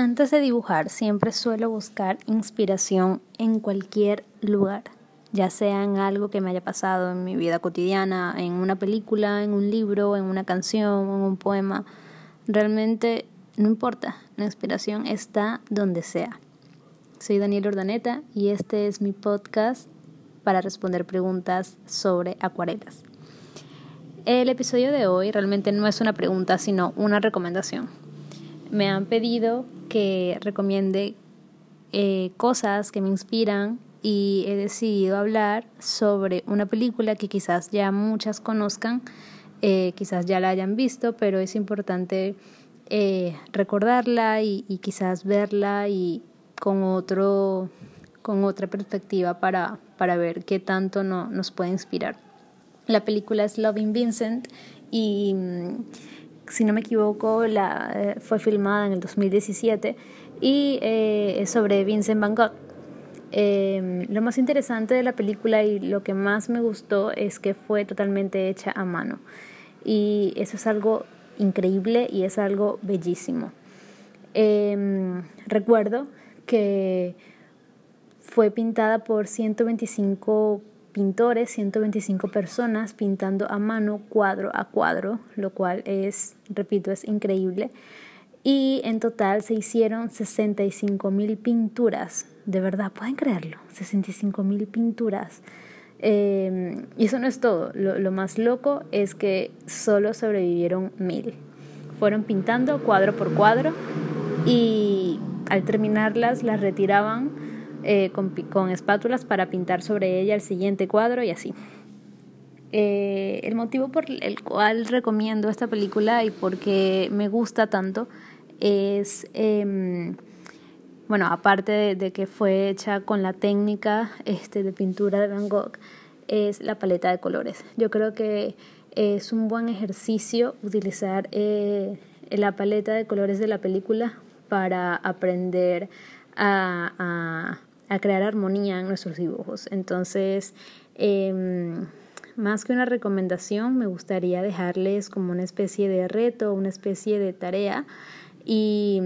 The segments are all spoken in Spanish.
Antes de dibujar siempre suelo buscar inspiración en cualquier lugar, ya sea en algo que me haya pasado en mi vida cotidiana, en una película, en un libro, en una canción, en un poema. Realmente no importa, la inspiración está donde sea. Soy Daniel Ordaneta y este es mi podcast para responder preguntas sobre acuarelas. El episodio de hoy realmente no es una pregunta, sino una recomendación. Me han pedido que recomiende eh, cosas que me inspiran y he decidido hablar sobre una película que quizás ya muchas conozcan, eh, quizás ya la hayan visto, pero es importante eh, recordarla y, quizás verla y con otro con otra perspectiva para, para ver qué tanto no, nos puede inspirar. La película es Loving Vincent y mm, si no me equivoco, la, eh, fue filmada en el 2017 y eh, es sobre Vincent Van Gogh. Em, lo más interesante de la película y lo que más me gustó es que fue totalmente hecha a mano. Y eso es algo increíble y es algo bellísimo. Em, recuerdo que fue pintada por 125 pintores, 125 personas pintando a mano cuadro a cuadro, lo cual es, repito, es increíble. Y en total se hicieron 65 mil pinturas. De verdad, pueden creerlo, 65 mil pinturas. Em, y eso no es todo. Lo, más loco es que solo sobrevivieron mil. Fueron pintando cuadro por cuadro y al terminarlas las retiraban eh, con, espátulas para pintar sobre ella el siguiente cuadro y así. Eh, el motivo por el cual recomiendo esta película y porque me gusta tanto es, em, bueno, aparte de, que fue hecha con la técnica este, de pintura de Van Gogh, es la paleta de colores. Yo creo que es un buen ejercicio utilizar eh, la paleta de colores de la película para aprender a crear armonía en nuestros dibujos. Entonces, em, más que una recomendación, me gustaría dejarles como una especie de reto, una especie de tarea y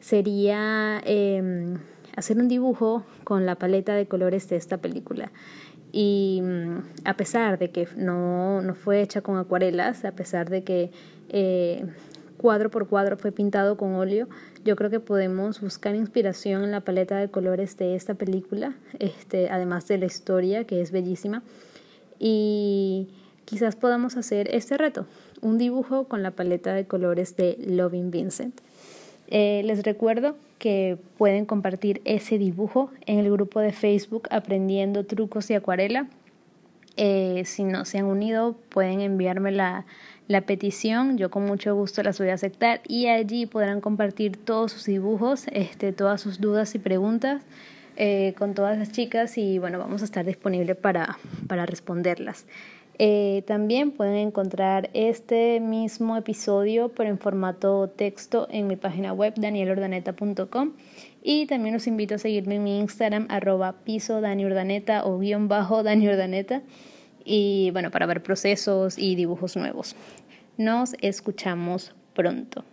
sería em, hacer un dibujo con la paleta de colores de esta película. Y a pesar de que no, no fue hecha con acuarelas, a pesar de que eh, cuadro por cuadro fue pintado con óleo. Yo creo que podemos buscar inspiración en la paleta de colores de esta película, este, además de la historia que es bellísima. Y quizás podamos hacer este reto, un dibujo con la paleta de colores de Loving Vincent. Eh, les recuerdo que pueden compartir ese dibujo en el grupo de Facebook Aprendiendo Trucos de Acuarela. Eh, si no se han unido, pueden enviarme la, la petición, yo con mucho gusto las voy a aceptar y allí podrán compartir todos sus dibujos, este, todas sus dudas y preguntas eh, con todas las chicas y bueno, vamos a estar disponibles para, para responderlas. Eh, también pueden encontrar este mismo episodio pero en formato texto en mi página web danielordaneta.com y también los invito a seguirme en mi Instagram arroba piso o guion bajo daniordaneta y bueno, para ver procesos y dibujos nuevos. Nos escuchamos pronto.